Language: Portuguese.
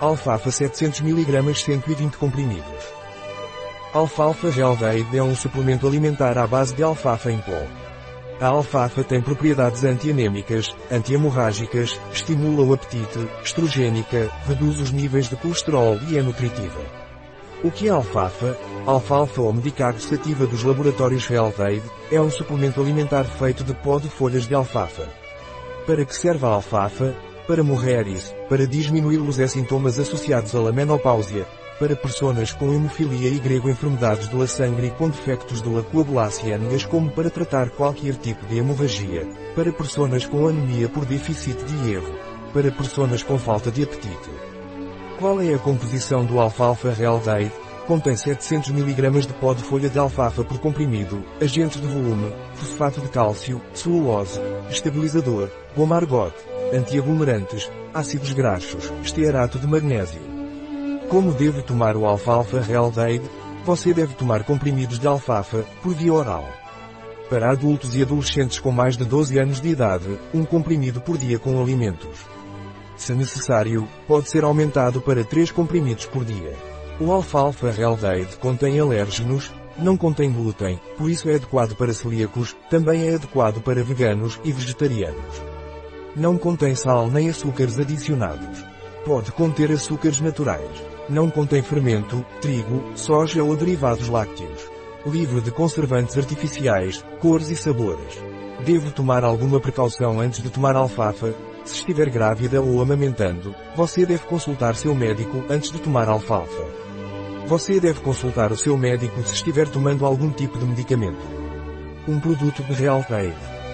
Alfafa 700 mg 120 comprimidos. Alfalfa Gel Day é um suplemento alimentar à base de alfafa em pó. A alfafa tem propriedades antianêmicas, anti-hemorrágicas, estimula o apetite, estrogênica, reduz os níveis de colesterol e é nutritiva. O que é alfafa? Alfalfa ou medicago sativa dos laboratórios Health Aid, é um suplemento alimentar feito de pó de folhas de alfafa. Para que serve a alfafa? Para mulheres, para diminuir os sintomas associados à menopausia, para pessoas com hemofilia e grego enfermidades de la sangre com defectos de la coagulácia como para tratar qualquer tipo de hemorragia, para pessoas com anemia por déficit de hierro, para pessoas com falta de apetite. Qual é a composição do alfalfa Real Day? Contém 700 mg de pó de folha de alfafa por comprimido, agentes de volume, fosfato de cálcio, celulose, estabilizador, goma argote, antiaglomerantes, ácidos graxos, estearato de magnésio. Como deve tomar o alfalfa Day? Você deve tomar comprimidos de alfafa, por via oral. Para adultos e adolescentes com mais de 12 anos de idade, um comprimido por dia com alimentos. Se necessário, pode ser aumentado para 3 comprimidos por dia. O alfalfa Real Date contém alérgenos, não contém glúten, por isso é adequado para celíacos, também é adequado para veganos e vegetarianos. Não contém sal nem açúcares adicionados. Pode conter açúcares naturais. Não contém fermento, trigo, soja ou derivados lácteos. Livre de conservantes artificiais, cores e sabores. Devo tomar alguma precaução antes de tomar alfafa? Se estiver grávida ou amamentando, você deve consultar seu médico antes de tomar alfalfa. Você deve consultar o seu médico se estiver tomando algum tipo de medicamento. Um produto de Real Trade.